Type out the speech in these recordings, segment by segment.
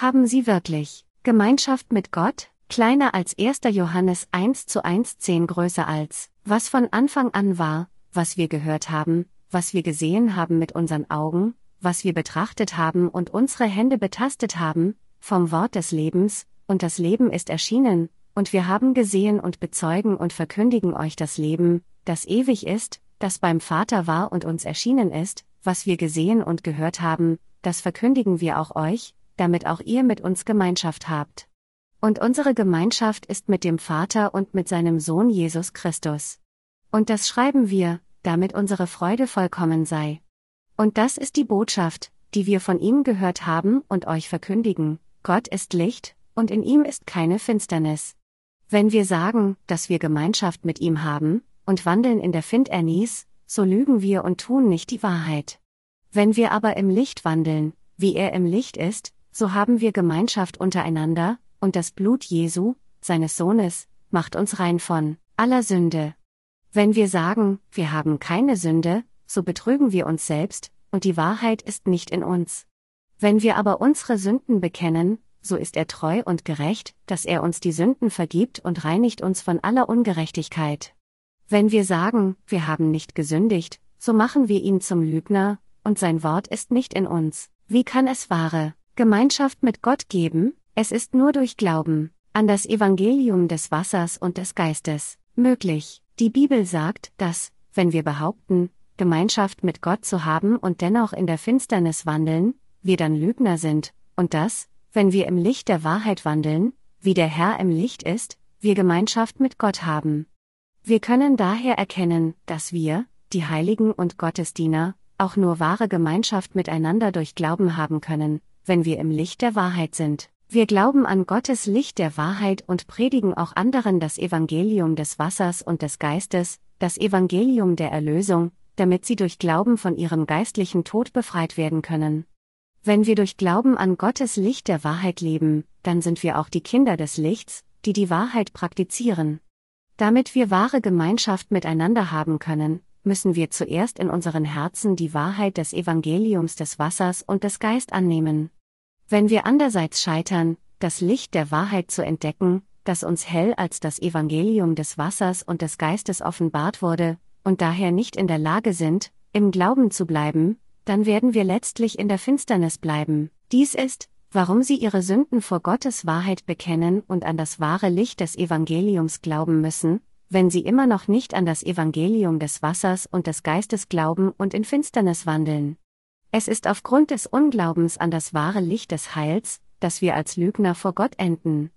Haben sie wirklich Gemeinschaft mit Gott? Kleiner als 1. Johannes 1 zu 1 10 größer als, was von Anfang an war, was wir gehört haben, was wir gesehen haben mit unseren Augen, was wir betrachtet haben und unsere Hände betastet haben, vom Wort des Lebens, und das Leben ist erschienen, und wir haben gesehen und bezeugen und verkündigen euch das Leben, das ewig ist, das beim Vater war und uns erschienen ist, was wir gesehen und gehört haben, das verkündigen wir auch euch, damit auch ihr mit uns Gemeinschaft habt. Und unsere Gemeinschaft ist mit dem Vater und mit seinem Sohn Jesus Christus. Und das schreiben wir, damit unsere Freude vollkommen sei. Und das ist die Botschaft, die wir von ihm gehört haben und euch verkündigen, Gott ist Licht, und in ihm ist keine Finsternis. Wenn wir sagen, dass wir Gemeinschaft mit ihm haben, und wandeln in der Finsternis, so lügen wir und tun nicht die Wahrheit. Wenn wir aber im Licht wandeln, wie er im Licht ist, so haben wir Gemeinschaft untereinander, und das Blut Jesu, seines Sohnes, macht uns rein von aller Sünde. Wenn wir sagen, wir haben keine Sünde, so betrügen wir uns selbst, und die Wahrheit ist nicht in uns. Wenn wir aber unsere Sünden bekennen, so ist er treu und gerecht, dass er uns die Sünden vergibt und reinigt uns von aller Ungerechtigkeit. Wenn wir sagen, wir haben nicht gesündigt, so machen wir ihn zum Lügner, und sein Wort ist nicht in uns. Wie kann es wahre Gemeinschaft mit Gott geben? Es ist nur durch Glauben an das Evangelium des Wassers und des Geistes möglich. Die Bibel sagt, dass, wenn wir behaupten, Gemeinschaft mit Gott zu haben und dennoch in der Finsternis wandeln, wir dann Lügner sind, und dass, wenn wir im Licht der Wahrheit wandeln, wie der Herr im Licht ist, wir Gemeinschaft mit Gott haben. Wir können daher erkennen, dass wir, die Heiligen und Gottesdiener, auch nur wahre Gemeinschaft miteinander durch Glauben haben können, wenn wir im Licht der Wahrheit sind. Wir glauben an Gottes Licht der Wahrheit und predigen auch anderen das Evangelium des Wassers und des Geistes, das Evangelium der Erlösung, damit sie durch Glauben von ihrem geistlichen Tod befreit werden können. Wenn wir durch Glauben an Gottes Licht der Wahrheit leben, dann sind wir auch die Kinder des Lichts, die die Wahrheit praktizieren. Damit wir wahre Gemeinschaft miteinander haben können, müssen wir zuerst in unseren Herzen die Wahrheit des Evangeliums des Wassers und des Geist annehmen. Wenn wir andererseits scheitern, das Licht der Wahrheit zu entdecken, das uns hell als das Evangelium des Wassers und des Geistes offenbart wurde, und daher nicht in der Lage sind, im Glauben zu bleiben, dann werden wir letztlich in der Finsternis bleiben. Dies ist, warum sie ihre Sünden vor Gottes Wahrheit bekennen und an das wahre Licht des Evangeliums glauben müssen, wenn sie immer noch nicht an das Evangelium des Wassers und des Geistes glauben und in Finsternis wandeln. Es ist aufgrund des Unglaubens an das wahre Licht des Heils, dass wir als Lügner vor Gott enden.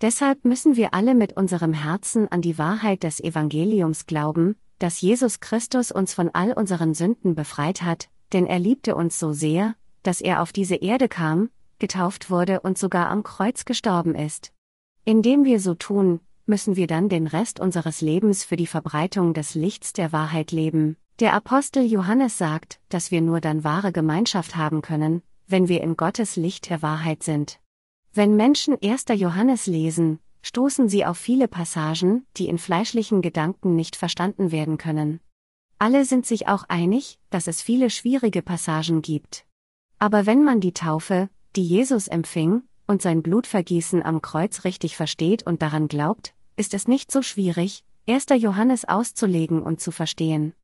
Deshalb müssen wir alle mit unserem Herzen an die Wahrheit des Evangeliums glauben, dass Jesus Christus uns von all unseren Sünden befreit hat, denn er liebte uns so sehr, dass er auf diese Erde kam, getauft wurde und sogar am Kreuz gestorben ist. Indem wir so tun, müssen wir dann den Rest unseres Lebens für die Verbreitung des Lichts der Wahrheit leben. Der Apostel Johannes sagt, dass wir nur dann wahre Gemeinschaft haben können, wenn wir in Gottes Licht der Wahrheit sind. Wenn Menschen 1. Johannes lesen, stoßen sie auf viele Passagen, die in fleischlichen Gedanken nicht verstanden werden können. Alle sind sich auch einig, dass es viele schwierige Passagen gibt. Aber wenn man die Taufe, die Jesus empfing, und sein Blutvergießen am Kreuz richtig versteht und daran glaubt, ist es nicht so schwierig, 1. Johannes auszulegen und zu verstehen.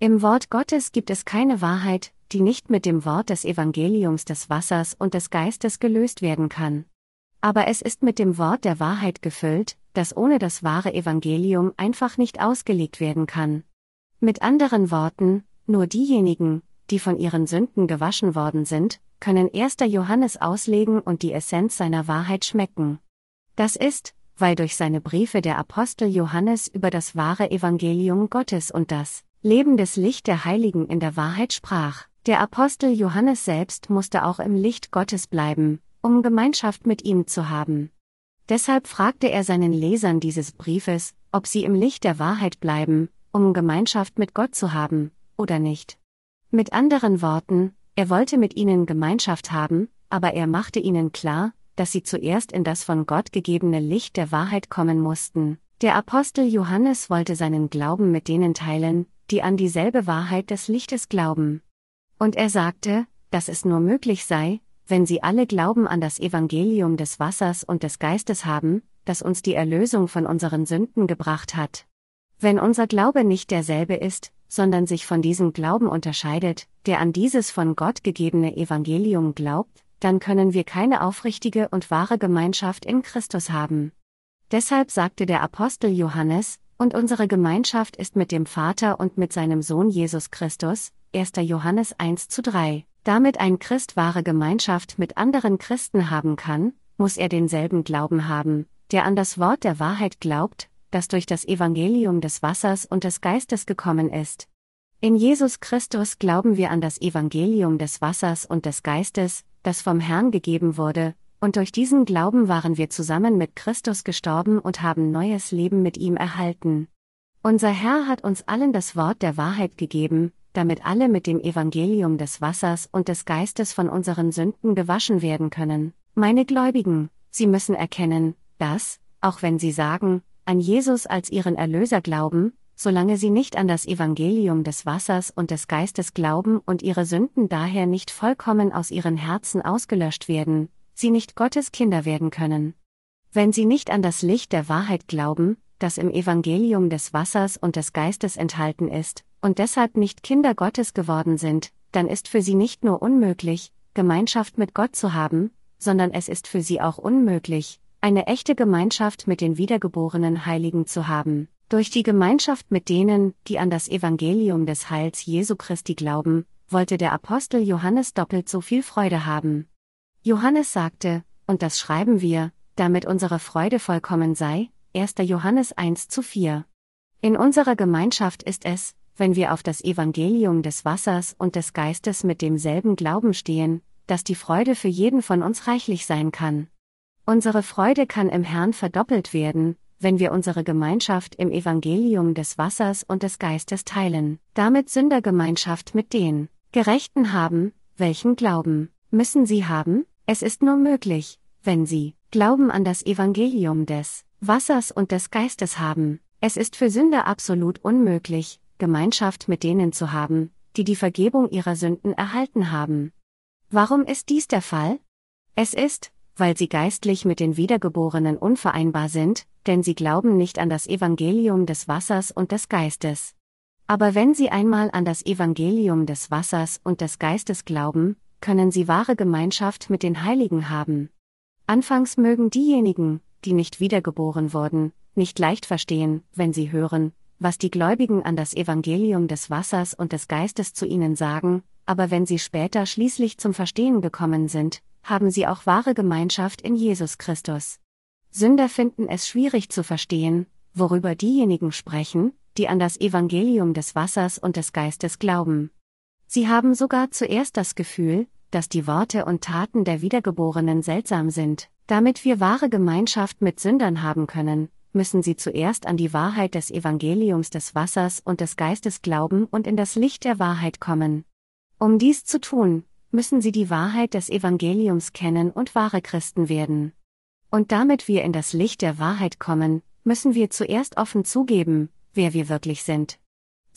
Im Wort Gottes gibt es keine Wahrheit, die nicht mit dem Wort des Evangeliums des Wassers und des Geistes gelöst werden kann. Aber es ist mit dem Wort der Wahrheit gefüllt, das ohne das wahre Evangelium einfach nicht ausgelegt werden kann. Mit anderen Worten, nur diejenigen, die von ihren Sünden gewaschen worden sind, können 1. Johannes auslegen und die Essenz seiner Wahrheit schmecken. Das ist, weil durch seine Briefe der Apostel Johannes über das wahre Evangelium Gottes und das lebendes Licht der Heiligen in der Wahrheit sprach. Der Apostel Johannes selbst musste auch im Licht Gottes bleiben, um Gemeinschaft mit ihm zu haben. Deshalb fragte er seinen Lesern dieses Briefes, ob sie im Licht der Wahrheit bleiben, um Gemeinschaft mit Gott zu haben, oder nicht. Mit anderen Worten, er wollte mit ihnen Gemeinschaft haben, aber er machte ihnen klar, dass sie zuerst in das von Gott gegebene Licht der Wahrheit kommen mussten. Der Apostel Johannes wollte seinen Glauben mit denen teilen, die an dieselbe Wahrheit des Lichtes glauben. Und er sagte, dass es nur möglich sei, wenn sie alle Glauben an das Evangelium des Wassers und des Geistes haben, das uns die Erlösung von unseren Sünden gebracht hat. Wenn unser Glaube nicht derselbe ist, sondern sich von diesem Glauben unterscheidet, der an dieses von Gott gegebene Evangelium glaubt, dann können wir keine aufrichtige und wahre Gemeinschaft in Christus haben. Deshalb sagte der Apostel Johannes, und unsere Gemeinschaft ist mit dem Vater und mit seinem Sohn Jesus Christus, 1. Johannes 1 zu 3. Damit ein Christ wahre Gemeinschaft mit anderen Christen haben kann, muss er denselben Glauben haben, der an das Wort der Wahrheit glaubt, das durch das Evangelium des Wassers und des Geistes gekommen ist. In Jesus Christus glauben wir an das Evangelium des Wassers und des Geistes, das vom Herrn gegeben wurde, und durch diesen Glauben waren wir zusammen mit Christus gestorben und haben neues Leben mit ihm erhalten. Unser Herr hat uns allen das Wort der Wahrheit gegeben, damit alle mit dem Evangelium des Wassers und des Geistes von unseren Sünden gewaschen werden können. Meine Gläubigen, Sie müssen erkennen, dass, auch wenn Sie sagen, an Jesus als Ihren Erlöser glauben, solange Sie nicht an das Evangelium des Wassers und des Geistes glauben und Ihre Sünden daher nicht vollkommen aus Ihren Herzen ausgelöscht werden, Sie nicht Gottes Kinder werden können. Wenn Sie nicht an das Licht der Wahrheit glauben, das im Evangelium des Wassers und des Geistes enthalten ist, und deshalb nicht Kinder Gottes geworden sind, dann ist für sie nicht nur unmöglich, Gemeinschaft mit Gott zu haben, sondern es ist für sie auch unmöglich, eine echte Gemeinschaft mit den wiedergeborenen Heiligen zu haben. Durch die Gemeinschaft mit denen, die an das Evangelium des Heils Jesu Christi glauben, wollte der Apostel Johannes doppelt so viel Freude haben. Johannes sagte, und das schreiben wir, damit unsere Freude vollkommen sei, 1. Johannes 1 zu 4. In unserer Gemeinschaft ist es, wenn wir auf das Evangelium des Wassers und des Geistes mit demselben Glauben stehen, dass die Freude für jeden von uns reichlich sein kann. Unsere Freude kann im Herrn verdoppelt werden, wenn wir unsere Gemeinschaft im Evangelium des Wassers und des Geistes teilen, damit Sündergemeinschaft mit den Gerechten haben, welchen Glauben müssen sie haben? Es ist nur möglich, wenn sie Glauben an das Evangelium des Wassers und des Geistes haben. Es ist für Sünder absolut unmöglich, Gemeinschaft mit denen zu haben, die die Vergebung ihrer Sünden erhalten haben. Warum ist dies der Fall? Es ist, weil sie geistlich mit den Wiedergeborenen unvereinbar sind, denn sie glauben nicht an das Evangelium des Wassers und des Geistes. Aber wenn sie einmal an das Evangelium des Wassers und des Geistes glauben, können sie wahre Gemeinschaft mit den Heiligen haben. Anfangs mögen diejenigen, die nicht wiedergeboren wurden, nicht leicht verstehen, wenn sie hören, was die Gläubigen an das Evangelium des Wassers und des Geistes zu ihnen sagen, aber wenn sie später schließlich zum Verstehen gekommen sind, haben sie auch wahre Gemeinschaft in Jesus Christus. Sünder finden es schwierig zu verstehen, worüber diejenigen sprechen, die an das Evangelium des Wassers und des Geistes glauben. Sie haben sogar zuerst das Gefühl, dass die Worte und Taten der Wiedergeborenen seltsam sind, damit wir wahre Gemeinschaft mit Sündern haben können, müssen sie zuerst an die Wahrheit des Evangeliums des Wassers und des Geistes glauben und in das Licht der Wahrheit kommen. Um dies zu tun, müssen sie die Wahrheit des Evangeliums kennen und wahre Christen werden. Und damit wir in das Licht der Wahrheit kommen, müssen wir zuerst offen zugeben, wer wir wirklich sind.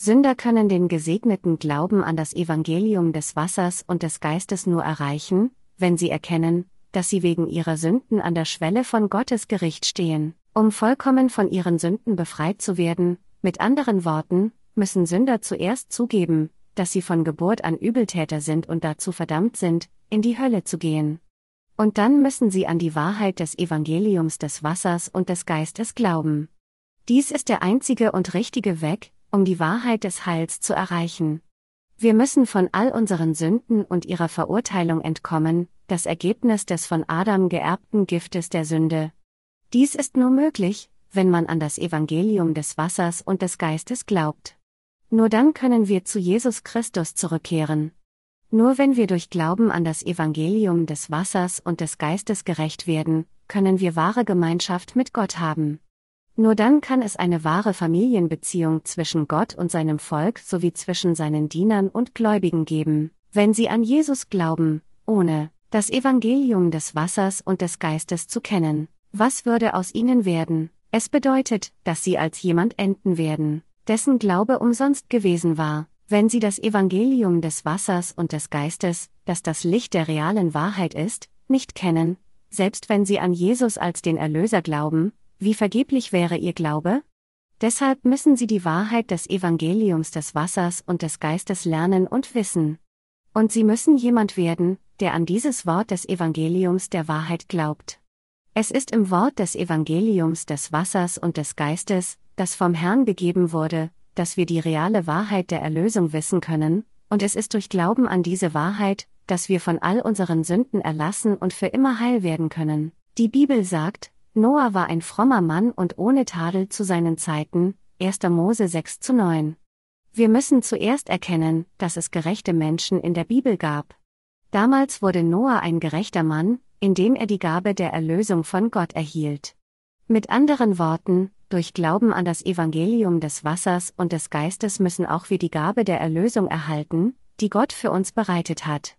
Sünder können den gesegneten Glauben an das Evangelium des Wassers und des Geistes nur erreichen, wenn sie erkennen, dass sie wegen ihrer Sünden an der Schwelle von Gottes Gericht stehen. Um vollkommen von ihren Sünden befreit zu werden, mit anderen Worten, müssen Sünder zuerst zugeben, dass sie von Geburt an Übeltäter sind und dazu verdammt sind, in die Hölle zu gehen. Und dann müssen sie an die Wahrheit des Evangeliums des Wassers und des Geistes glauben. Dies ist der einzige und richtige Weg, um die Wahrheit des Heils zu erreichen. Wir müssen von all unseren Sünden und ihrer Verurteilung entkommen, das Ergebnis des von Adam geerbten Giftes der Sünde, dies ist nur möglich, wenn man an das Evangelium des Wassers und des Geistes glaubt. Nur dann können wir zu Jesus Christus zurückkehren. Nur wenn wir durch Glauben an das Evangelium des Wassers und des Geistes gerecht werden, können wir wahre Gemeinschaft mit Gott haben. Nur dann kann es eine wahre Familienbeziehung zwischen Gott und seinem Volk sowie zwischen seinen Dienern und Gläubigen geben, wenn sie an Jesus glauben, ohne das Evangelium des Wassers und des Geistes zu kennen. Was würde aus ihnen werden? Es bedeutet, dass sie als jemand enden werden, dessen Glaube umsonst gewesen war, wenn sie das Evangelium des Wassers und des Geistes, das das Licht der realen Wahrheit ist, nicht kennen, selbst wenn sie an Jesus als den Erlöser glauben, wie vergeblich wäre ihr Glaube? Deshalb müssen sie die Wahrheit des Evangeliums des Wassers und des Geistes lernen und wissen. Und sie müssen jemand werden, der an dieses Wort des Evangeliums der Wahrheit glaubt. Es ist im Wort des Evangeliums des Wassers und des Geistes, das vom Herrn gegeben wurde, dass wir die reale Wahrheit der Erlösung wissen können, und es ist durch Glauben an diese Wahrheit, dass wir von all unseren Sünden erlassen und für immer heil werden können. Die Bibel sagt, Noah war ein frommer Mann und ohne Tadel zu seinen Zeiten, 1. Mose 6 zu 9. Wir müssen zuerst erkennen, dass es gerechte Menschen in der Bibel gab. Damals wurde Noah ein gerechter Mann, indem er die Gabe der Erlösung von Gott erhielt. Mit anderen Worten, durch Glauben an das Evangelium des Wassers und des Geistes müssen auch wir die Gabe der Erlösung erhalten, die Gott für uns bereitet hat.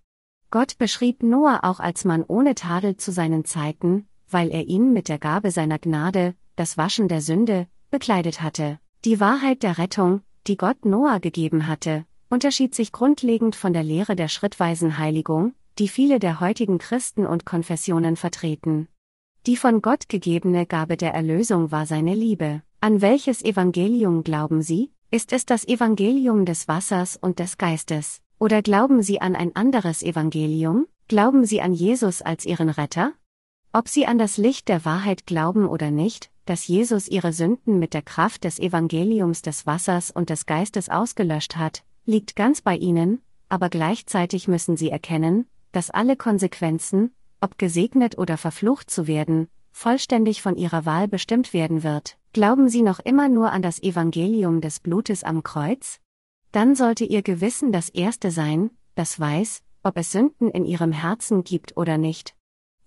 Gott beschrieb Noah auch als Mann ohne Tadel zu seinen Zeiten, weil er ihn mit der Gabe seiner Gnade, das Waschen der Sünde, bekleidet hatte. Die Wahrheit der Rettung, die Gott Noah gegeben hatte, unterschied sich grundlegend von der Lehre der schrittweisen Heiligung, die viele der heutigen Christen und Konfessionen vertreten. Die von Gott gegebene Gabe der Erlösung war seine Liebe. An welches Evangelium glauben Sie? Ist es das Evangelium des Wassers und des Geistes? Oder glauben Sie an ein anderes Evangelium? Glauben Sie an Jesus als Ihren Retter? Ob Sie an das Licht der Wahrheit glauben oder nicht, dass Jesus Ihre Sünden mit der Kraft des Evangeliums des Wassers und des Geistes ausgelöscht hat, liegt ganz bei Ihnen, aber gleichzeitig müssen Sie erkennen, dass alle Konsequenzen, ob gesegnet oder verflucht zu werden, vollständig von Ihrer Wahl bestimmt werden wird. Glauben Sie noch immer nur an das Evangelium des Blutes am Kreuz? dann sollte ihr Gewissen das Erste sein, das weiß, ob es Sünden in ihrem Herzen gibt oder nicht.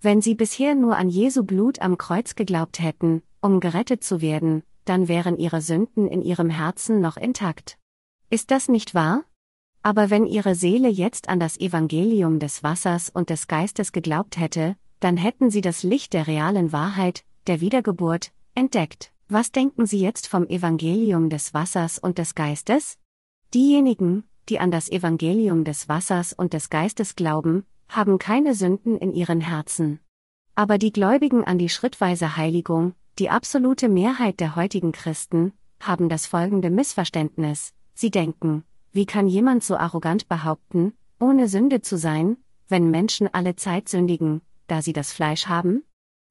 Wenn sie bisher nur an Jesu Blut am Kreuz geglaubt hätten, um gerettet zu werden, dann wären ihre Sünden in ihrem Herzen noch intakt. Ist das nicht wahr? Aber wenn ihre Seele jetzt an das Evangelium des Wassers und des Geistes geglaubt hätte, dann hätten sie das Licht der realen Wahrheit, der Wiedergeburt, entdeckt. Was denken Sie jetzt vom Evangelium des Wassers und des Geistes? Diejenigen, die an das Evangelium des Wassers und des Geistes glauben, haben keine Sünden in ihren Herzen. Aber die Gläubigen an die schrittweise Heiligung, die absolute Mehrheit der heutigen Christen, haben das folgende Missverständnis. Sie denken, wie kann jemand so arrogant behaupten, ohne Sünde zu sein, wenn Menschen alle Zeit sündigen, da sie das Fleisch haben?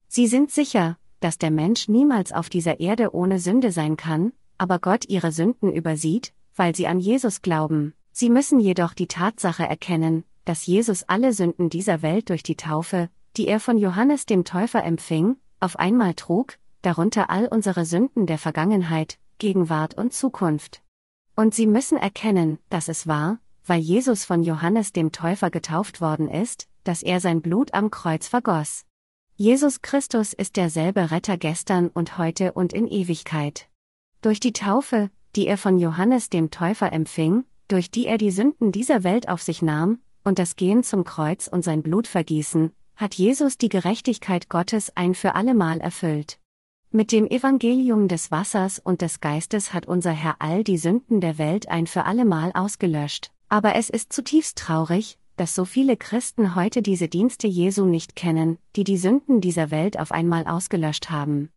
Sie sind sicher, dass der Mensch niemals auf dieser Erde ohne Sünde sein kann, aber Gott ihre Sünden übersieht, weil sie an Jesus glauben. Sie müssen jedoch die Tatsache erkennen, dass Jesus alle Sünden dieser Welt durch die Taufe, die er von Johannes dem Täufer empfing, auf einmal trug, darunter all unsere Sünden der Vergangenheit, Gegenwart und Zukunft. Und sie müssen erkennen, dass es war, weil Jesus von Johannes dem Täufer getauft worden ist, dass er sein Blut am Kreuz vergoss. Jesus Christus ist derselbe Retter gestern und heute und in Ewigkeit. Durch die Taufe, die er von Johannes dem Täufer empfing, durch die er die Sünden dieser Welt auf sich nahm, und das Gehen zum Kreuz und sein Blut vergießen, hat Jesus die Gerechtigkeit Gottes ein für allemal erfüllt. Mit dem Evangelium des Wassers und des Geistes hat unser Herr all die Sünden der Welt ein für allemal ausgelöscht. Aber es ist zutiefst traurig, dass so viele Christen heute diese Dienste Jesu nicht kennen, die die Sünden dieser Welt auf einmal ausgelöscht haben.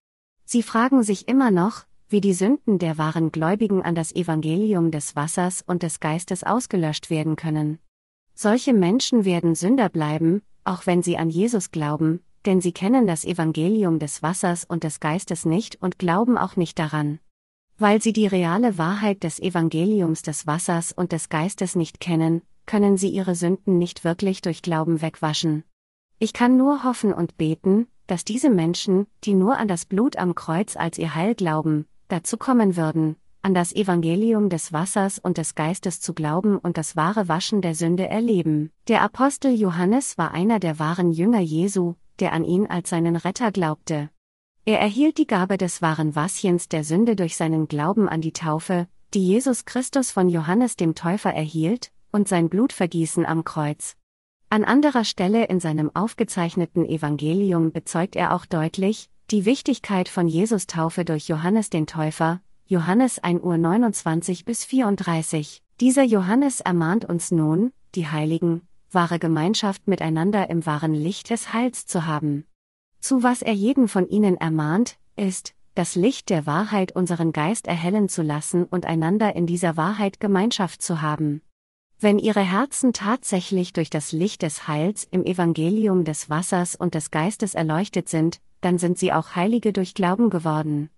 Sie fragen sich immer noch, wie die Sünden der wahren Gläubigen an das Evangelium des Wassers und des Geistes ausgelöscht werden können. Solche Menschen werden Sünder bleiben, auch wenn sie an Jesus glauben, denn sie kennen das Evangelium des Wassers und des Geistes nicht und glauben auch nicht daran. Weil sie die reale Wahrheit des Evangeliums des Wassers und des Geistes nicht kennen, können sie ihre Sünden nicht wirklich durch Glauben wegwaschen. Ich kann nur hoffen und beten, dass diese Menschen, die nur an das Blut am Kreuz als ihr Heil glauben, dazu kommen würden, an das Evangelium des Wassers und des Geistes zu glauben und das wahre Waschen der Sünde erleben. Der Apostel Johannes war einer der wahren Jünger Jesu, der an ihn als seinen Retter glaubte. Er erhielt die Gabe des wahren Waschens der Sünde durch seinen Glauben an die Taufe, die Jesus Christus von Johannes dem Täufer erhielt, und sein Blutvergießen am Kreuz. An anderer Stelle in seinem aufgezeichneten Evangelium bezeugt er auch deutlich, die Wichtigkeit von Jesus Taufe durch Johannes den Täufer, Johannes 1 Uhr 29 bis 34. Dieser Johannes ermahnt uns nun, die Heiligen, wahre Gemeinschaft miteinander im wahren Licht des Heils zu haben. Zu was er jeden von ihnen ermahnt, ist, das Licht der Wahrheit unseren Geist erhellen zu lassen und einander in dieser Wahrheit Gemeinschaft zu haben. Wenn ihre Herzen tatsächlich durch das Licht des Heils im Evangelium des Wassers und des Geistes erleuchtet sind, dann sind sie auch Heilige durch Glauben geworden.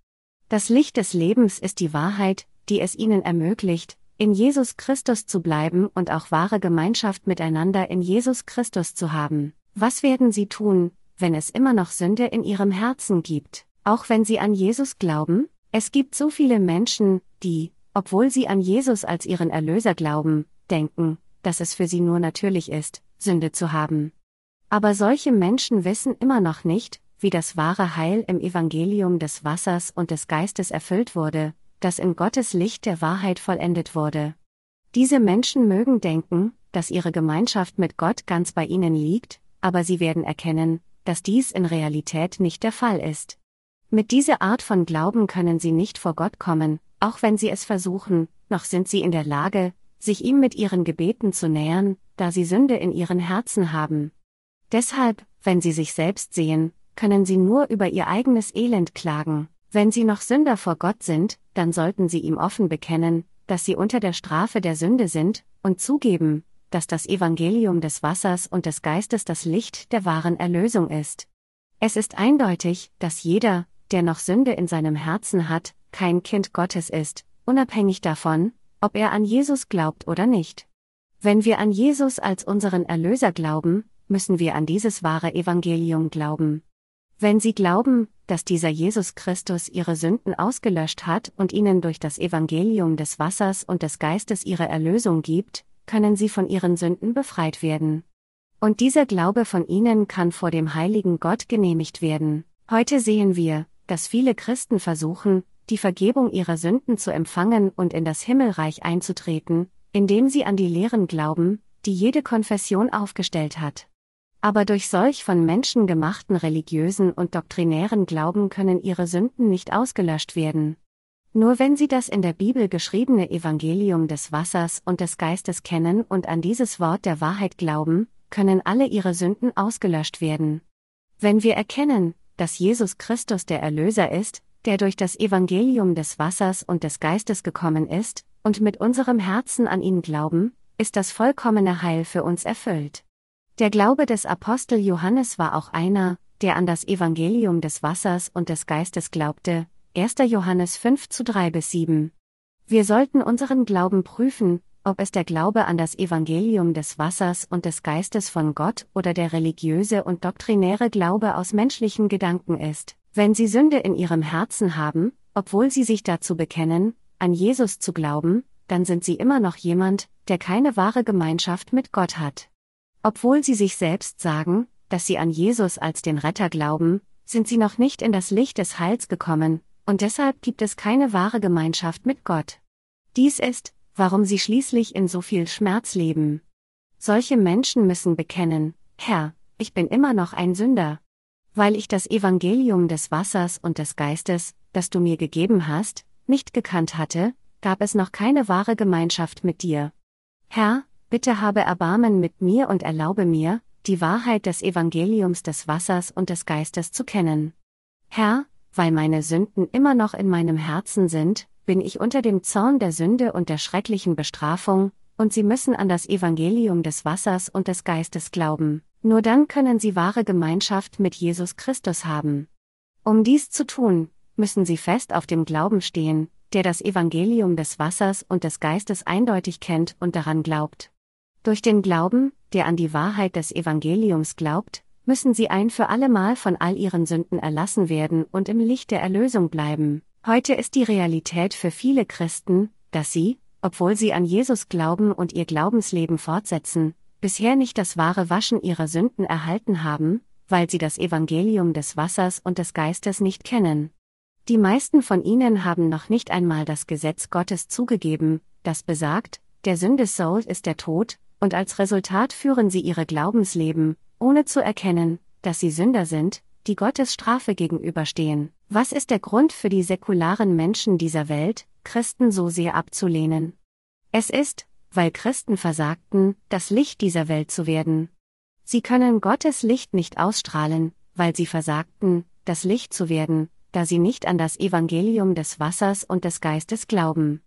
Das Licht des Lebens ist die Wahrheit, die es ihnen ermöglicht, in Jesus Christus zu bleiben und auch wahre Gemeinschaft miteinander in Jesus Christus zu haben. Was werden sie tun, wenn es immer noch Sünde in ihrem Herzen gibt, auch wenn sie an Jesus glauben? Es gibt so viele Menschen, die, obwohl sie an Jesus als ihren Erlöser glauben, denken, dass es für sie nur natürlich ist, Sünde zu haben. Aber solche Menschen wissen immer noch nicht, wie das wahre Heil im Evangelium des Wassers und des Geistes erfüllt wurde, das in Gottes Licht der Wahrheit vollendet wurde. Diese Menschen mögen denken, dass ihre Gemeinschaft mit Gott ganz bei ihnen liegt, aber sie werden erkennen, dass dies in Realität nicht der Fall ist. Mit dieser Art von Glauben können sie nicht vor Gott kommen, auch wenn sie es versuchen, noch sind sie in der Lage, sich ihm mit ihren Gebeten zu nähern, da sie Sünde in ihren Herzen haben. Deshalb, wenn sie sich selbst sehen, können sie nur über ihr eigenes Elend klagen. Wenn sie noch Sünder vor Gott sind, dann sollten sie ihm offen bekennen, dass sie unter der Strafe der Sünde sind, und zugeben, dass das Evangelium des Wassers und des Geistes das Licht der wahren Erlösung ist. Es ist eindeutig, dass jeder, der noch Sünde in seinem Herzen hat, kein Kind Gottes ist, unabhängig davon, ob er an Jesus glaubt oder nicht. Wenn wir an Jesus als unseren Erlöser glauben, müssen wir an dieses wahre Evangelium glauben. Wenn Sie glauben, dass dieser Jesus Christus Ihre Sünden ausgelöscht hat und Ihnen durch das Evangelium des Wassers und des Geistes Ihre Erlösung gibt, können Sie von Ihren Sünden befreit werden. Und dieser Glaube von Ihnen kann vor dem heiligen Gott genehmigt werden. Heute sehen wir, dass viele Christen versuchen, die Vergebung ihrer Sünden zu empfangen und in das Himmelreich einzutreten, indem sie an die Lehren glauben, die jede Konfession aufgestellt hat. Aber durch solch von Menschen gemachten religiösen und doktrinären Glauben können ihre Sünden nicht ausgelöscht werden. Nur wenn sie das in der Bibel geschriebene Evangelium des Wassers und des Geistes kennen und an dieses Wort der Wahrheit glauben, können alle ihre Sünden ausgelöscht werden. Wenn wir erkennen, dass Jesus Christus der Erlöser ist, der durch das Evangelium des Wassers und des Geistes gekommen ist, und mit unserem Herzen an ihn glauben, ist das vollkommene Heil für uns erfüllt. Der Glaube des Apostel Johannes war auch einer, der an das Evangelium des Wassers und des Geistes glaubte, 1. Johannes 5 zu 3 bis 7. Wir sollten unseren Glauben prüfen, ob es der Glaube an das Evangelium des Wassers und des Geistes von Gott oder der religiöse und doktrinäre Glaube aus menschlichen Gedanken ist. Wenn Sie Sünde in Ihrem Herzen haben, obwohl Sie sich dazu bekennen, an Jesus zu glauben, dann sind Sie immer noch jemand, der keine wahre Gemeinschaft mit Gott hat. Obwohl sie sich selbst sagen, dass sie an Jesus als den Retter glauben, sind sie noch nicht in das Licht des Heils gekommen, und deshalb gibt es keine wahre Gemeinschaft mit Gott. Dies ist, warum sie schließlich in so viel Schmerz leben. Solche Menschen müssen bekennen, Herr, ich bin immer noch ein Sünder. Weil ich das Evangelium des Wassers und des Geistes, das du mir gegeben hast, nicht gekannt hatte, gab es noch keine wahre Gemeinschaft mit dir. Herr, bitte habe Erbarmen mit mir und erlaube mir, die Wahrheit des Evangeliums des Wassers und des Geistes zu kennen. Herr, weil meine Sünden immer noch in meinem Herzen sind, bin ich unter dem Zorn der Sünde und der schrecklichen Bestrafung, und Sie müssen an das Evangelium des Wassers und des Geistes glauben, nur dann können Sie wahre Gemeinschaft mit Jesus Christus haben. Um dies zu tun, müssen Sie fest auf dem Glauben stehen, der das Evangelium des Wassers und des Geistes eindeutig kennt und daran glaubt. Durch den Glauben, der an die Wahrheit des Evangeliums glaubt, müssen sie ein für allemal von all ihren Sünden erlassen werden und im Licht der Erlösung bleiben. Heute ist die Realität für viele Christen, dass sie, obwohl sie an Jesus glauben und ihr Glaubensleben fortsetzen, bisher nicht das wahre Waschen ihrer Sünden erhalten haben, weil sie das Evangelium des Wassers und des Geistes nicht kennen. Die meisten von ihnen haben noch nicht einmal das Gesetz Gottes zugegeben, das besagt, der Sünde Soul ist der Tod, und als Resultat führen sie ihre Glaubensleben, ohne zu erkennen, dass sie Sünder sind, die Gottes Strafe gegenüberstehen. Was ist der Grund für die säkularen Menschen dieser Welt, Christen so sehr abzulehnen? Es ist, weil Christen versagten, das Licht dieser Welt zu werden. Sie können Gottes Licht nicht ausstrahlen, weil sie versagten, das Licht zu werden, da sie nicht an das Evangelium des Wassers und des Geistes glauben.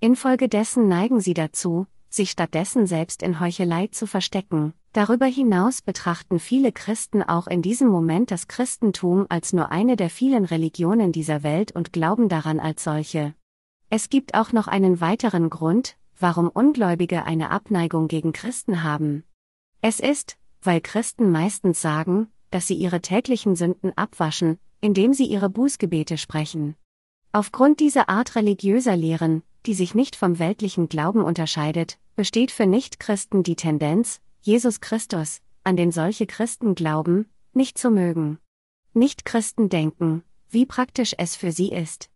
Infolgedessen neigen sie dazu, sich stattdessen selbst in Heuchelei zu verstecken. Darüber hinaus betrachten viele Christen auch in diesem Moment das Christentum als nur eine der vielen Religionen dieser Welt und glauben daran als solche. Es gibt auch noch einen weiteren Grund, warum Ungläubige eine Abneigung gegen Christen haben. Es ist, weil Christen meistens sagen, dass sie ihre täglichen Sünden abwaschen, indem sie ihre Bußgebete sprechen. Aufgrund dieser Art religiöser Lehren, die sich nicht vom weltlichen Glauben unterscheidet, besteht für Nichtchristen die Tendenz, Jesus Christus, an den solche Christen glauben, nicht zu mögen. Nichtchristen denken, wie praktisch es für sie ist.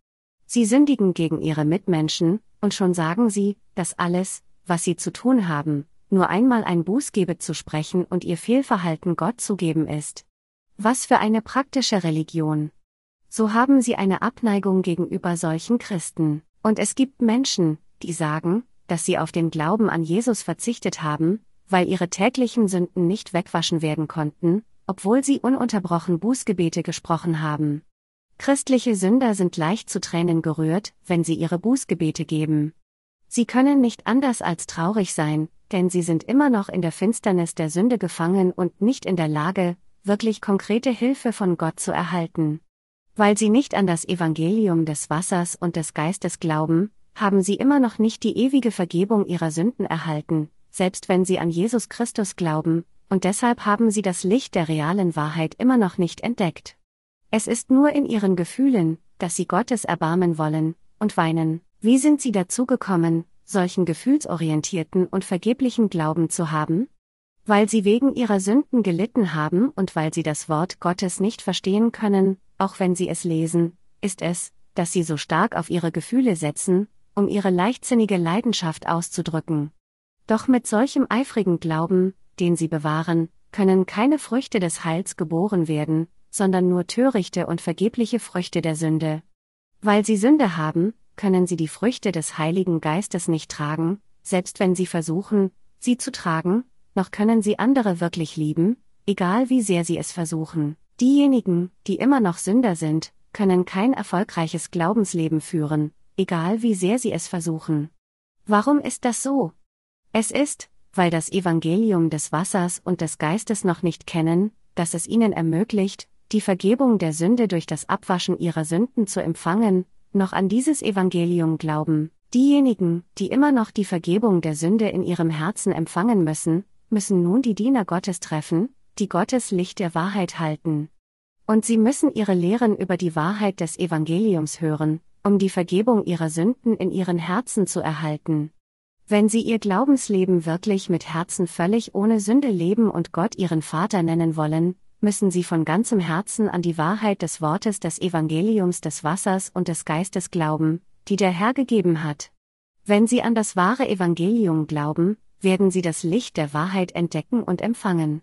Sie sündigen gegen ihre Mitmenschen, und schon sagen sie, dass alles, was sie zu tun haben, nur einmal ein Bußgebet zu sprechen und ihr Fehlverhalten Gott zu geben ist. Was für eine praktische Religion. So haben sie eine Abneigung gegenüber solchen Christen. Und es gibt Menschen, die sagen, dass sie auf den Glauben an Jesus verzichtet haben, weil ihre täglichen Sünden nicht wegwaschen werden konnten, obwohl sie ununterbrochen Bußgebete gesprochen haben. Christliche Sünder sind leicht zu Tränen gerührt, wenn sie ihre Bußgebete geben. Sie können nicht anders als traurig sein, denn sie sind immer noch in der Finsternis der Sünde gefangen und nicht in der Lage, wirklich konkrete Hilfe von Gott zu erhalten. Weil sie nicht an das Evangelium des Wassers und des Geistes glauben, haben sie immer noch nicht die ewige Vergebung ihrer Sünden erhalten, selbst wenn sie an Jesus Christus glauben, und deshalb haben sie das Licht der realen Wahrheit immer noch nicht entdeckt. Es ist nur in ihren Gefühlen, dass sie Gottes erbarmen wollen, und weinen. Wie sind sie dazu gekommen, solchen gefühlsorientierten und vergeblichen Glauben zu haben? Weil sie wegen ihrer Sünden gelitten haben und weil sie das Wort Gottes nicht verstehen können, auch wenn sie es lesen, ist es, dass sie so stark auf ihre Gefühle setzen, um ihre leichtsinnige Leidenschaft auszudrücken. Doch mit solchem eifrigen Glauben, den sie bewahren, können keine Früchte des Heils geboren werden, sondern nur törichte und vergebliche Früchte der Sünde. Weil sie Sünde haben, können sie die Früchte des Heiligen Geistes nicht tragen, selbst wenn sie versuchen, sie zu tragen, noch können sie andere wirklich lieben, egal wie sehr sie es versuchen. Diejenigen, die immer noch Sünder sind, können kein erfolgreiches Glaubensleben führen, egal wie sehr sie es versuchen. Warum ist das so? Es ist, weil das Evangelium des Wassers und des Geistes noch nicht kennen, das es ihnen ermöglicht, die Vergebung der Sünde durch das Abwaschen ihrer Sünden zu empfangen, noch an dieses Evangelium glauben. Diejenigen, die immer noch die Vergebung der Sünde in ihrem Herzen empfangen müssen, müssen nun die Diener Gottes treffen, die Gottes Licht der Wahrheit halten. Und sie müssen ihre Lehren über die Wahrheit des Evangeliums hören, um die Vergebung ihrer Sünden in ihren Herzen zu erhalten. Wenn sie ihr Glaubensleben wirklich mit Herzen völlig ohne Sünde leben und Gott ihren Vater nennen wollen, müssen sie von ganzem Herzen an die Wahrheit des Wortes des Evangeliums des Wassers und des Geistes glauben, die der Herr gegeben hat. Wenn sie an das wahre Evangelium glauben, werden sie das Licht der Wahrheit entdecken und empfangen.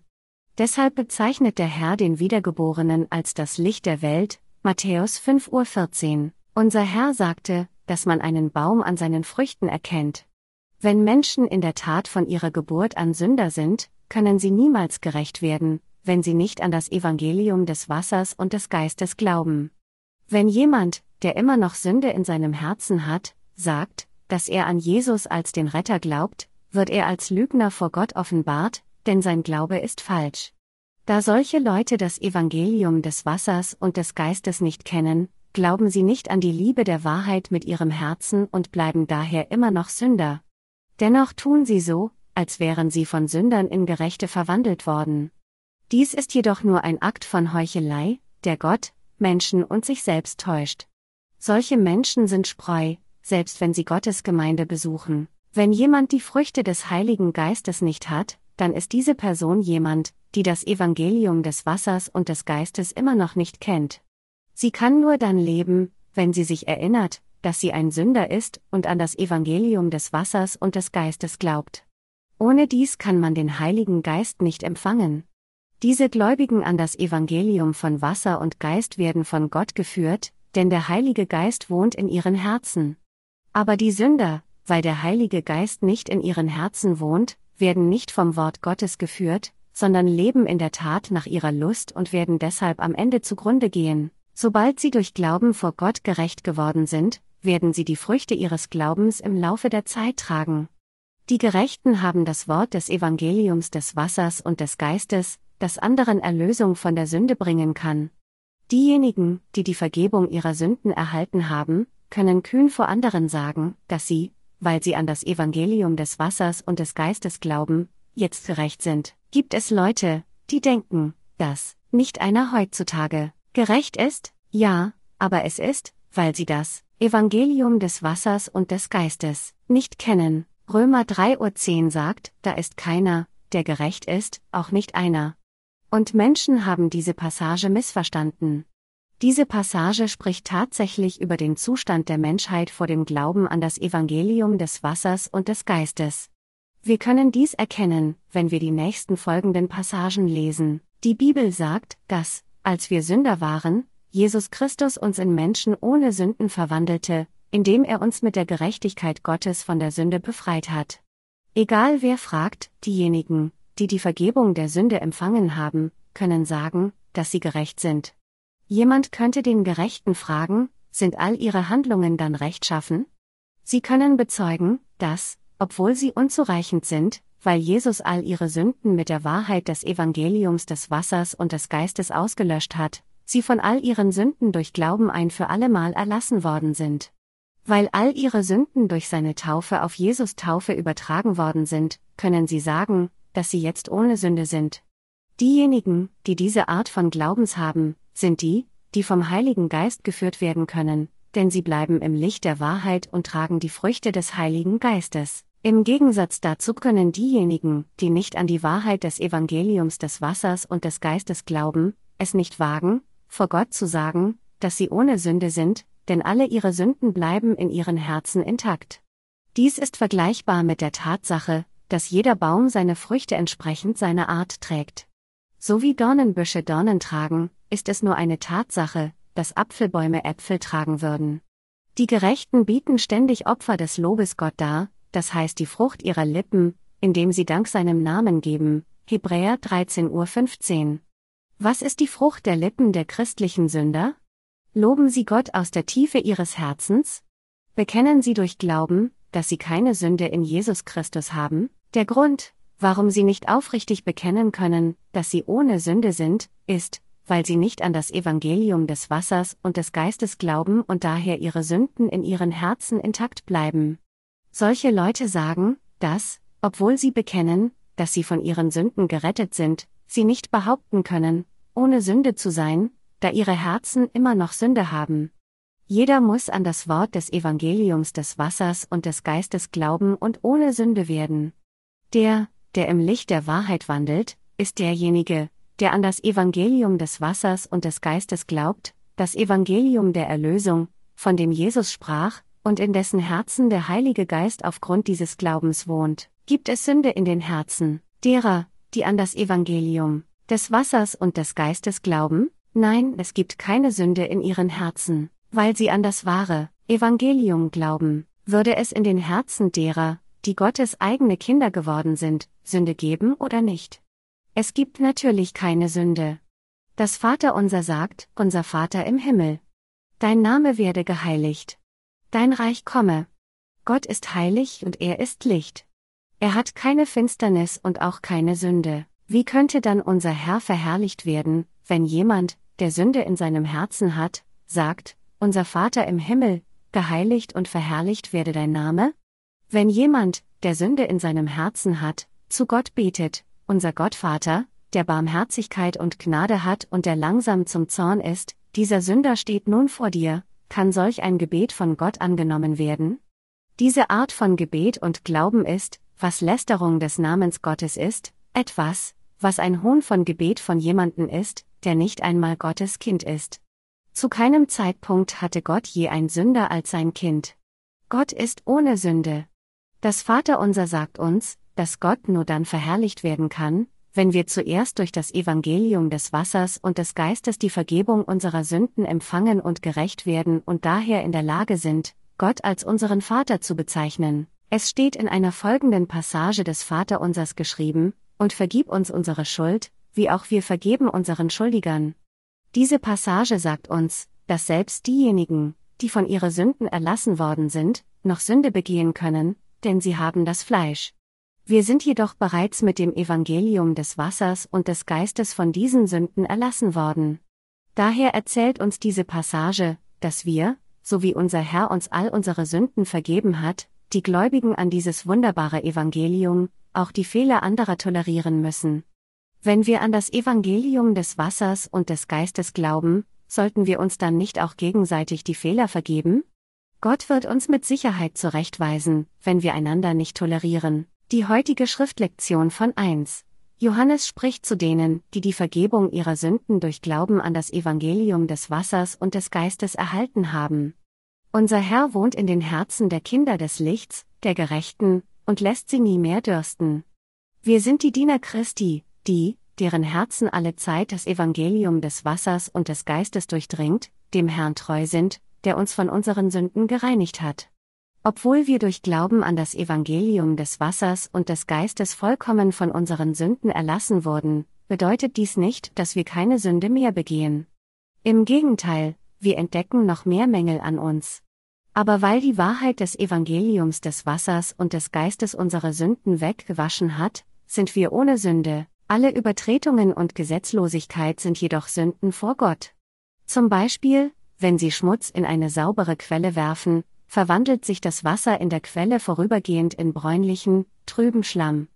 Deshalb bezeichnet der Herr den Wiedergeborenen als das Licht der Welt, Matthäus 5.14 Uhr. Unser Herr sagte, dass man einen Baum an seinen Früchten erkennt. Wenn Menschen in der Tat von ihrer Geburt an Sünder sind, können sie niemals gerecht werden, wenn sie nicht an das Evangelium des Wassers und des Geistes glauben. Wenn jemand, der immer noch Sünde in seinem Herzen hat, sagt, dass er an Jesus als den Retter glaubt, wird er als Lügner vor Gott offenbart, denn sein Glaube ist falsch. Da solche Leute das Evangelium des Wassers und des Geistes nicht kennen, glauben sie nicht an die Liebe der Wahrheit mit ihrem Herzen und bleiben daher immer noch Sünder. Dennoch tun sie so, als wären sie von Sündern in Gerechte verwandelt worden. Dies ist jedoch nur ein Akt von Heuchelei, der Gott, Menschen und sich selbst täuscht. Solche Menschen sind Spreu, selbst wenn sie Gottes Gemeinde besuchen. Wenn jemand die Früchte des Heiligen Geistes nicht hat, dann ist diese Person jemand, die das Evangelium des Wassers und des Geistes immer noch nicht kennt. Sie kann nur dann leben, wenn sie sich erinnert, dass sie ein Sünder ist und an das Evangelium des Wassers und des Geistes glaubt. Ohne dies kann man den Heiligen Geist nicht empfangen. Diese Gläubigen an das Evangelium von Wasser und Geist werden von Gott geführt, denn der Heilige Geist wohnt in ihren Herzen. Aber die Sünder, weil der Heilige Geist nicht in ihren Herzen wohnt, werden nicht vom Wort Gottes geführt, sondern leben in der Tat nach ihrer Lust und werden deshalb am Ende zugrunde gehen. Sobald sie durch Glauben vor Gott gerecht geworden sind, werden sie die Früchte ihres Glaubens im Laufe der Zeit tragen. Die Gerechten haben das Wort des Evangeliums des Wassers und des Geistes, das anderen Erlösung von der Sünde bringen kann. Diejenigen, die die Vergebung ihrer Sünden erhalten haben, können kühn vor anderen sagen, dass sie, weil sie an das Evangelium des Wassers und des Geistes glauben, jetzt gerecht sind. Gibt es Leute, die denken, dass nicht einer heutzutage gerecht ist? Ja, aber es ist, weil sie das Evangelium des Wassers und des Geistes nicht kennen. Römer 3.10 Uhr sagt, da ist keiner, der gerecht ist, auch nicht einer. Und Menschen haben diese Passage missverstanden. Diese Passage spricht tatsächlich über den Zustand der Menschheit vor dem Glauben an das Evangelium des Wassers und des Geistes. Wir können dies erkennen, wenn wir die nächsten folgenden Passagen lesen. Die Bibel sagt, dass, als wir Sünder waren, Jesus Christus uns in Menschen ohne Sünden verwandelte, indem er uns mit der Gerechtigkeit Gottes von der Sünde befreit hat. Egal wer fragt, diejenigen, die die Vergebung der Sünde empfangen haben, können sagen, dass sie gerecht sind. Jemand könnte den Gerechten fragen, sind all ihre Handlungen dann rechtschaffen? Sie können bezeugen, dass, obwohl sie unzureichend sind, weil Jesus all ihre Sünden mit der Wahrheit des Evangeliums des Wassers und des Geistes ausgelöscht hat, sie von all ihren Sünden durch Glauben ein für allemal erlassen worden sind. Weil all ihre Sünden durch seine Taufe auf Jesus Taufe übertragen worden sind, können sie sagen, dass sie jetzt ohne Sünde sind. Diejenigen, die diese Art von Glaubens haben, sind die, die vom Heiligen Geist geführt werden können, denn sie bleiben im Licht der Wahrheit und tragen die Früchte des Heiligen Geistes. Im Gegensatz dazu können diejenigen, die nicht an die Wahrheit des Evangeliums des Wassers und des Geistes glauben, es nicht wagen, vor Gott zu sagen, dass sie ohne Sünde sind, denn alle ihre Sünden bleiben in ihren Herzen intakt. Dies ist vergleichbar mit der Tatsache, dass jeder Baum seine Früchte entsprechend seiner Art trägt. So wie Dornenbüsche Dornen tragen, ist es nur eine Tatsache, dass Apfelbäume Äpfel tragen würden. Die Gerechten bieten ständig Opfer des Lobes Gott dar, das heißt die Frucht ihrer Lippen, indem sie Dank seinem Namen geben. Hebräer 13.15 Uhr. Was ist die Frucht der Lippen der christlichen Sünder? Loben sie Gott aus der Tiefe ihres Herzens? Bekennen sie durch Glauben, dass sie keine Sünde in Jesus Christus haben? Der Grund, Warum sie nicht aufrichtig bekennen können, dass sie ohne Sünde sind, ist, weil sie nicht an das Evangelium des Wassers und des Geistes glauben und daher ihre Sünden in ihren Herzen intakt bleiben. Solche Leute sagen, dass, obwohl sie bekennen, dass sie von ihren Sünden gerettet sind, sie nicht behaupten können, ohne Sünde zu sein, da ihre Herzen immer noch Sünde haben. Jeder muss an das Wort des Evangeliums des Wassers und des Geistes glauben und ohne Sünde werden. Der, der im Licht der Wahrheit wandelt, ist derjenige, der an das Evangelium des Wassers und des Geistes glaubt, das Evangelium der Erlösung, von dem Jesus sprach, und in dessen Herzen der Heilige Geist aufgrund dieses Glaubens wohnt. Gibt es Sünde in den Herzen derer, die an das Evangelium des Wassers und des Geistes glauben? Nein, es gibt keine Sünde in ihren Herzen, weil sie an das wahre Evangelium glauben. Würde es in den Herzen derer, die Gottes eigene Kinder geworden sind, Sünde geben oder nicht? Es gibt natürlich keine Sünde. Das Vaterunser sagt, unser Vater im Himmel. Dein Name werde geheiligt. Dein Reich komme. Gott ist heilig und er ist Licht. Er hat keine Finsternis und auch keine Sünde. Wie könnte dann unser Herr verherrlicht werden, wenn jemand, der Sünde in seinem Herzen hat, sagt, unser Vater im Himmel, geheiligt und verherrlicht werde dein Name? Wenn jemand, der Sünde in seinem Herzen hat, zu Gott betet, unser Gottvater, der Barmherzigkeit und Gnade hat und der langsam zum Zorn ist, dieser Sünder steht nun vor dir, kann solch ein Gebet von Gott angenommen werden? Diese Art von Gebet und Glauben ist, was Lästerung des Namens Gottes ist, etwas, was ein Hohn von Gebet von jemanden ist, der nicht einmal Gottes Kind ist. Zu keinem Zeitpunkt hatte Gott je ein Sünder als sein Kind. Gott ist ohne Sünde. Das Vaterunser sagt uns, dass Gott nur dann verherrlicht werden kann, wenn wir zuerst durch das Evangelium des Wassers und des Geistes die Vergebung unserer Sünden empfangen und gerecht werden und daher in der Lage sind, Gott als unseren Vater zu bezeichnen. Es steht in einer folgenden Passage des Vaterunsers geschrieben, und vergib uns unsere Schuld, wie auch wir vergeben unseren Schuldigern. Diese Passage sagt uns, dass selbst diejenigen, die von ihre Sünden erlassen worden sind, noch Sünde begehen können, denn sie haben das Fleisch. Wir sind jedoch bereits mit dem Evangelium des Wassers und des Geistes von diesen Sünden erlassen worden. Daher erzählt uns diese Passage, dass wir, so wie unser Herr uns all unsere Sünden vergeben hat, die Gläubigen an dieses wunderbare Evangelium, auch die Fehler anderer tolerieren müssen. Wenn wir an das Evangelium des Wassers und des Geistes glauben, sollten wir uns dann nicht auch gegenseitig die Fehler vergeben? Gott wird uns mit Sicherheit zurechtweisen, wenn wir einander nicht tolerieren. Die heutige Schriftlektion von 1. Johannes spricht zu denen, die die Vergebung ihrer Sünden durch Glauben an das Evangelium des Wassers und des Geistes erhalten haben. Unser Herr wohnt in den Herzen der Kinder des Lichts, der Gerechten, und lässt sie nie mehr dürsten. Wir sind die Diener Christi, die, deren Herzen alle Zeit das Evangelium des Wassers und des Geistes durchdringt, dem Herrn treu sind, der uns von unseren Sünden gereinigt hat. Obwohl wir durch Glauben an das Evangelium des Wassers und des Geistes vollkommen von unseren Sünden erlassen wurden, bedeutet dies nicht, dass wir keine Sünde mehr begehen. Im Gegenteil, wir entdecken noch mehr Mängel an uns. Aber weil die Wahrheit des Evangeliums des Wassers und des Geistes unsere Sünden weggewaschen hat, sind wir ohne Sünde, alle Übertretungen und Gesetzlosigkeit sind jedoch Sünden vor Gott. Zum Beispiel, wenn Sie Schmutz in eine saubere Quelle werfen, verwandelt sich das Wasser in der Quelle vorübergehend in bräunlichen, trüben Schlamm.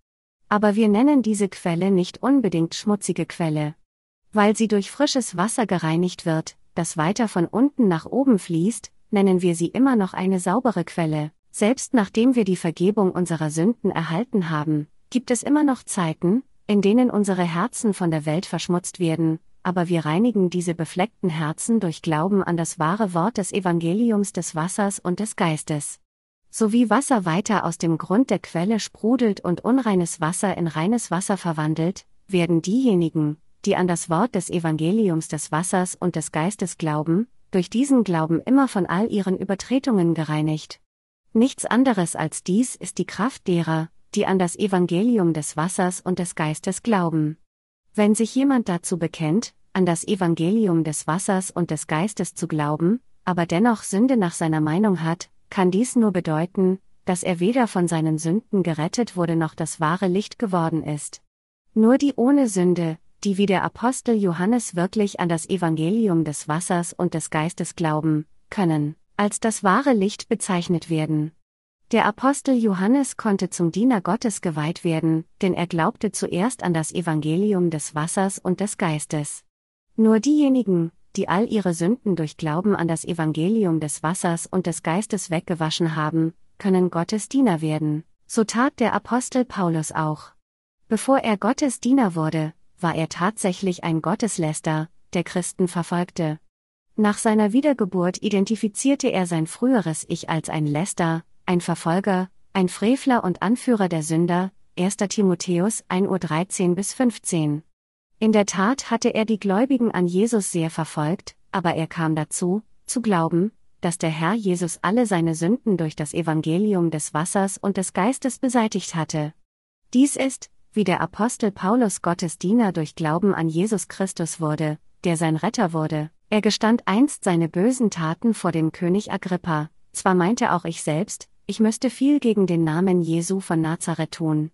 Aber wir nennen diese Quelle nicht unbedingt schmutzige Quelle. Weil sie durch frisches Wasser gereinigt wird, das weiter von unten nach oben fließt, nennen wir sie immer noch eine saubere Quelle. Selbst nachdem wir die Vergebung unserer Sünden erhalten haben, gibt es immer noch Zeiten, in denen unsere Herzen von der Welt verschmutzt werden, aber wir reinigen diese befleckten Herzen durch Glauben an das wahre Wort des Evangeliums des Wassers und des Geistes. So wie Wasser weiter aus dem Grund der Quelle sprudelt und unreines Wasser in reines Wasser verwandelt, werden diejenigen, die an das Wort des Evangeliums des Wassers und des Geistes glauben, durch diesen Glauben immer von all ihren Übertretungen gereinigt. Nichts anderes als dies ist die Kraft derer, die an das Evangelium des Wassers und des Geistes glauben. Wenn sich jemand dazu bekennt, an das Evangelium des Wassers und des Geistes zu glauben, aber dennoch Sünde nach seiner Meinung hat, kann dies nur bedeuten, dass er weder von seinen Sünden gerettet wurde noch das wahre Licht geworden ist. Nur die ohne Sünde, die wie der Apostel Johannes wirklich an das Evangelium des Wassers und des Geistes glauben, können, als das wahre Licht bezeichnet werden. Der Apostel Johannes konnte zum Diener Gottes geweiht werden, denn er glaubte zuerst an das Evangelium des Wassers und des Geistes. Nur diejenigen, die all ihre Sünden durch Glauben an das Evangelium des Wassers und des Geistes weggewaschen haben, können Gottes Diener werden. So tat der Apostel Paulus auch. Bevor er Gottes Diener wurde, war er tatsächlich ein Gottesläster, der Christen verfolgte. Nach seiner Wiedergeburt identifizierte er sein früheres Ich als ein Läster, ein Verfolger, ein Frevler und Anführer der Sünder, 1. Timotheus 1 Uhr 13 bis 15. In der Tat hatte er die Gläubigen an Jesus sehr verfolgt, aber er kam dazu, zu glauben, dass der Herr Jesus alle seine Sünden durch das Evangelium des Wassers und des Geistes beseitigt hatte. Dies ist, wie der Apostel Paulus Gottes Diener durch Glauben an Jesus Christus wurde, der sein Retter wurde. Er gestand einst seine bösen Taten vor dem König Agrippa, zwar meinte auch ich selbst, ich müsste viel gegen den Namen Jesu von Nazareth tun.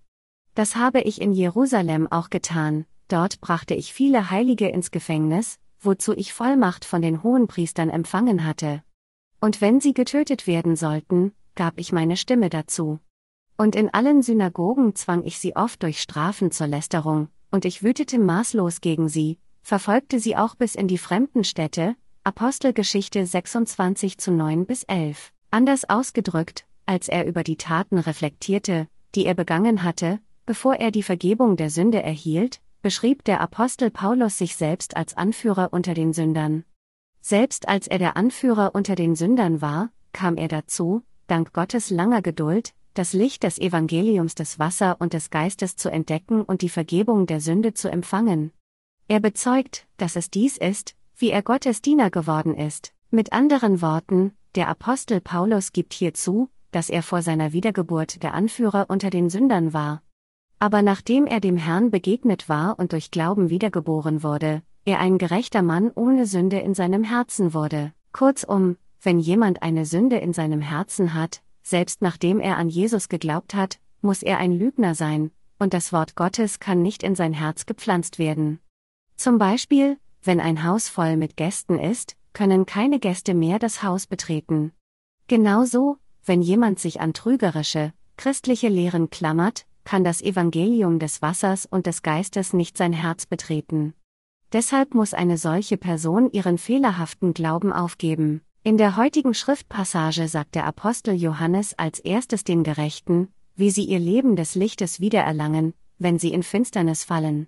Das habe ich in Jerusalem auch getan, dort brachte ich viele Heilige ins Gefängnis, wozu ich Vollmacht von den Hohenpriestern empfangen hatte. Und wenn sie getötet werden sollten, gab ich meine Stimme dazu. Und in allen Synagogen zwang ich sie oft durch Strafen zur Lästerung, und ich wütete maßlos gegen sie, verfolgte sie auch bis in die fremden Städte, Apostelgeschichte 26 zu 9 bis 11. Anders ausgedrückt, als er über die Taten reflektierte, die er begangen hatte, bevor er die Vergebung der Sünde erhielt, beschrieb der Apostel Paulus sich selbst als Anführer unter den Sündern. Selbst als er der Anführer unter den Sündern war, kam er dazu, dank Gottes langer Geduld, das Licht des Evangeliums des Wasser und des Geistes zu entdecken und die Vergebung der Sünde zu empfangen. Er bezeugt, dass es dies ist, wie er Gottes Diener geworden ist. Mit anderen Worten, der Apostel Paulus gibt hier zu, dass er vor seiner Wiedergeburt der Anführer unter den Sündern war. Aber nachdem er dem Herrn begegnet war und durch Glauben wiedergeboren wurde, er ein gerechter Mann ohne Sünde in seinem Herzen wurde. Kurzum, wenn jemand eine Sünde in seinem Herzen hat, selbst nachdem er an Jesus geglaubt hat, muss er ein Lügner sein, und das Wort Gottes kann nicht in sein Herz gepflanzt werden. Zum Beispiel, wenn ein Haus voll mit Gästen ist, können keine Gäste mehr das Haus betreten. Genauso, wenn jemand sich an trügerische, christliche Lehren klammert, kann das Evangelium des Wassers und des Geistes nicht sein Herz betreten. Deshalb muss eine solche Person ihren fehlerhaften Glauben aufgeben. In der heutigen Schriftpassage sagt der Apostel Johannes als erstes den Gerechten, wie sie ihr Leben des Lichtes wiedererlangen, wenn sie in Finsternis fallen.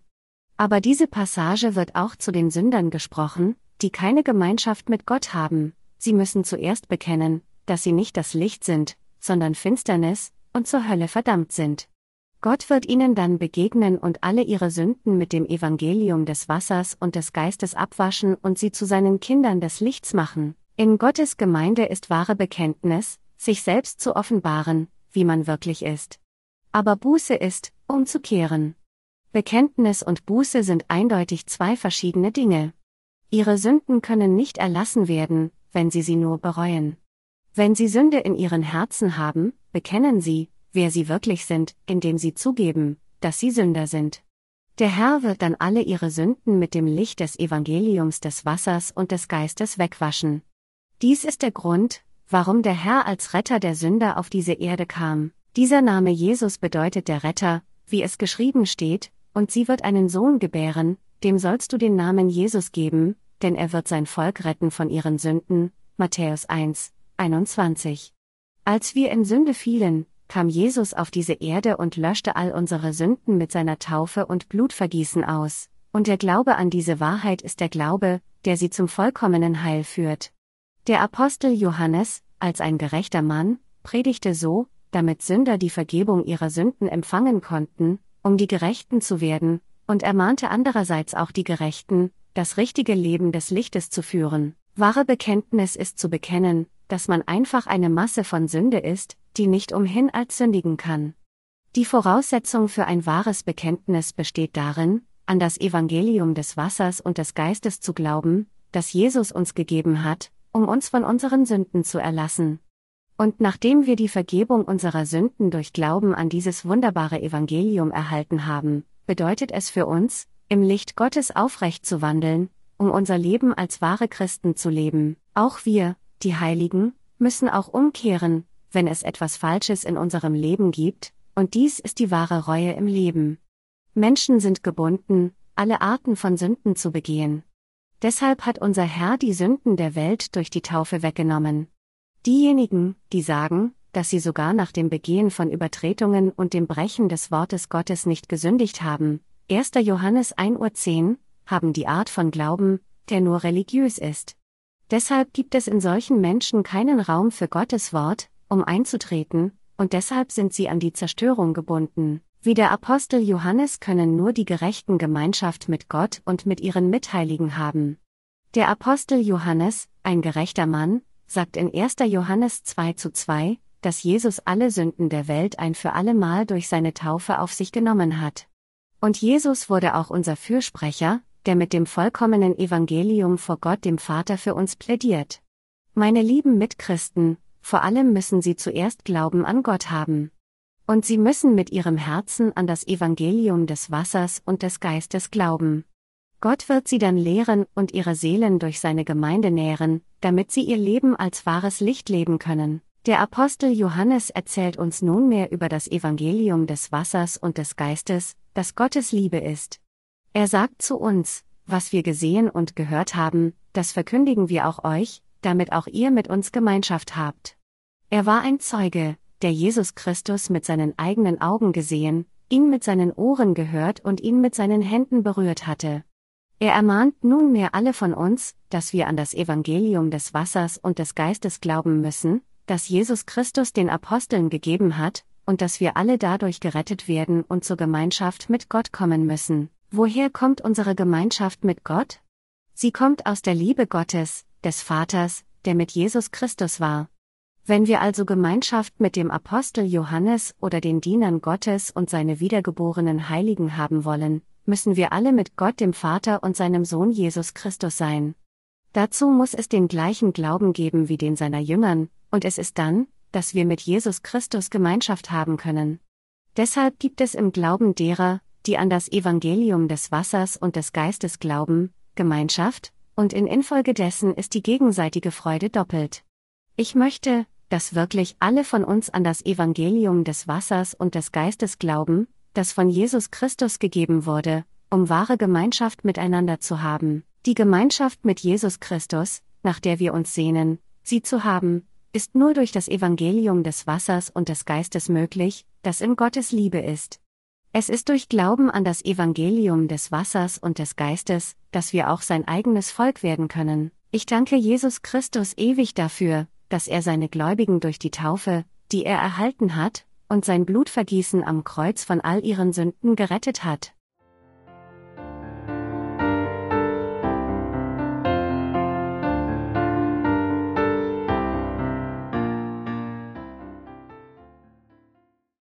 Aber diese Passage wird auch zu den Sündern gesprochen, die keine Gemeinschaft mit Gott haben, sie müssen zuerst bekennen, dass sie nicht das Licht sind, sondern Finsternis, und zur Hölle verdammt sind. Gott wird ihnen dann begegnen und alle ihre Sünden mit dem Evangelium des Wassers und des Geistes abwaschen und sie zu seinen Kindern des Lichts machen. In Gottes Gemeinde ist wahre Bekenntnis, sich selbst zu offenbaren, wie man wirklich ist. Aber Buße ist, umzukehren. Bekenntnis und Buße sind eindeutig zwei verschiedene Dinge. Ihre Sünden können nicht erlassen werden, wenn sie sie nur bereuen. Wenn sie Sünde in ihren Herzen haben, bekennen sie, wer sie wirklich sind, indem sie zugeben, dass sie Sünder sind. Der Herr wird dann alle ihre Sünden mit dem Licht des Evangeliums des Wassers und des Geistes wegwaschen. Dies ist der Grund, warum der Herr als Retter der Sünder auf diese Erde kam. Dieser Name Jesus bedeutet der Retter, wie es geschrieben steht, und sie wird einen Sohn gebären, dem sollst du den Namen Jesus geben, denn er wird sein Volk retten von ihren Sünden. Matthäus 1, 21. Als wir in Sünde fielen, kam Jesus auf diese Erde und löschte all unsere Sünden mit seiner Taufe und Blutvergießen aus, und der Glaube an diese Wahrheit ist der Glaube, der sie zum vollkommenen Heil führt. Der Apostel Johannes, als ein gerechter Mann, predigte so, damit Sünder die Vergebung ihrer Sünden empfangen konnten, um die Gerechten zu werden, und ermahnte andererseits auch die Gerechten, das richtige Leben des Lichtes zu führen. Wahre Bekenntnis ist zu bekennen, dass man einfach eine Masse von Sünde ist, die nicht umhin als sündigen kann. Die Voraussetzung für ein wahres Bekenntnis besteht darin, an das Evangelium des Wassers und des Geistes zu glauben, das Jesus uns gegeben hat, um uns von unseren Sünden zu erlassen. Und nachdem wir die Vergebung unserer Sünden durch Glauben an dieses wunderbare Evangelium erhalten haben, bedeutet es für uns, im Licht Gottes aufrecht zu wandeln, um unser Leben als wahre Christen zu leben. Auch wir, die Heiligen, müssen auch umkehren, wenn es etwas Falsches in unserem Leben gibt, und dies ist die wahre Reue im Leben. Menschen sind gebunden, alle Arten von Sünden zu begehen. Deshalb hat unser Herr die Sünden der Welt durch die Taufe weggenommen. Diejenigen, die sagen, dass sie sogar nach dem Begehen von Übertretungen und dem Brechen des Wortes Gottes nicht gesündigt haben, 1. Johannes 1.10 Uhr, haben die Art von Glauben, der nur religiös ist. Deshalb gibt es in solchen Menschen keinen Raum für Gottes Wort, um einzutreten, und deshalb sind sie an die Zerstörung gebunden. Wie der Apostel Johannes können nur die Gerechten Gemeinschaft mit Gott und mit ihren Mitheiligen haben. Der Apostel Johannes, ein gerechter Mann, sagt in 1. Johannes 2 zu 2, dass Jesus alle Sünden der Welt ein für alle Mal durch seine Taufe auf sich genommen hat. Und Jesus wurde auch unser Fürsprecher, der mit dem vollkommenen Evangelium vor Gott dem Vater für uns plädiert. Meine lieben Mitchristen, vor allem müssen sie zuerst Glauben an Gott haben. Und sie müssen mit ihrem Herzen an das Evangelium des Wassers und des Geistes glauben. Gott wird sie dann lehren und ihre Seelen durch seine Gemeinde nähren, damit sie ihr Leben als wahres Licht leben können. Der Apostel Johannes erzählt uns nunmehr über das Evangelium des Wassers und des Geistes, das Gottes Liebe ist. Er sagt zu uns, was wir gesehen und gehört haben, das verkündigen wir auch euch, damit auch ihr mit uns Gemeinschaft habt. Er war ein Zeuge, der Jesus Christus mit seinen eigenen Augen gesehen, ihn mit seinen Ohren gehört und ihn mit seinen Händen berührt hatte. Er ermahnt nunmehr alle von uns, dass wir an das Evangelium des Wassers und des Geistes glauben müssen, das Jesus Christus den Aposteln gegeben hat, und dass wir alle dadurch gerettet werden und zur Gemeinschaft mit Gott kommen müssen. Woher kommt unsere Gemeinschaft mit Gott? Sie kommt aus der Liebe Gottes, des Vaters, der mit Jesus Christus war. Wenn wir also Gemeinschaft mit dem Apostel Johannes oder den Dienern Gottes und seine wiedergeborenen Heiligen haben wollen, müssen wir alle mit Gott dem Vater und seinem Sohn Jesus Christus sein. Dazu muss es den gleichen Glauben geben wie den seiner Jüngern, und es ist dann, dass wir mit Jesus Christus Gemeinschaft haben können. Deshalb gibt es im Glauben derer, die an das Evangelium des Wassers und des Geistes glauben, Gemeinschaft, und in infolgedessen ist die gegenseitige Freude doppelt. Ich möchte, dass wirklich alle von uns an das Evangelium des Wassers und des Geistes glauben, das von Jesus Christus gegeben wurde, um wahre Gemeinschaft miteinander zu haben. Die Gemeinschaft mit Jesus Christus, nach der wir uns sehnen, sie zu haben, ist nur durch das Evangelium des Wassers und des Geistes möglich, das in Gottes Liebe ist. Es ist durch Glauben an das Evangelium des Wassers und des Geistes, dass wir auch sein eigenes Volk werden können. Ich danke Jesus Christus ewig dafür, dass er seine Gläubigen durch die Taufe, die er erhalten hat, und sein Blutvergießen am Kreuz von all ihren Sünden gerettet hat.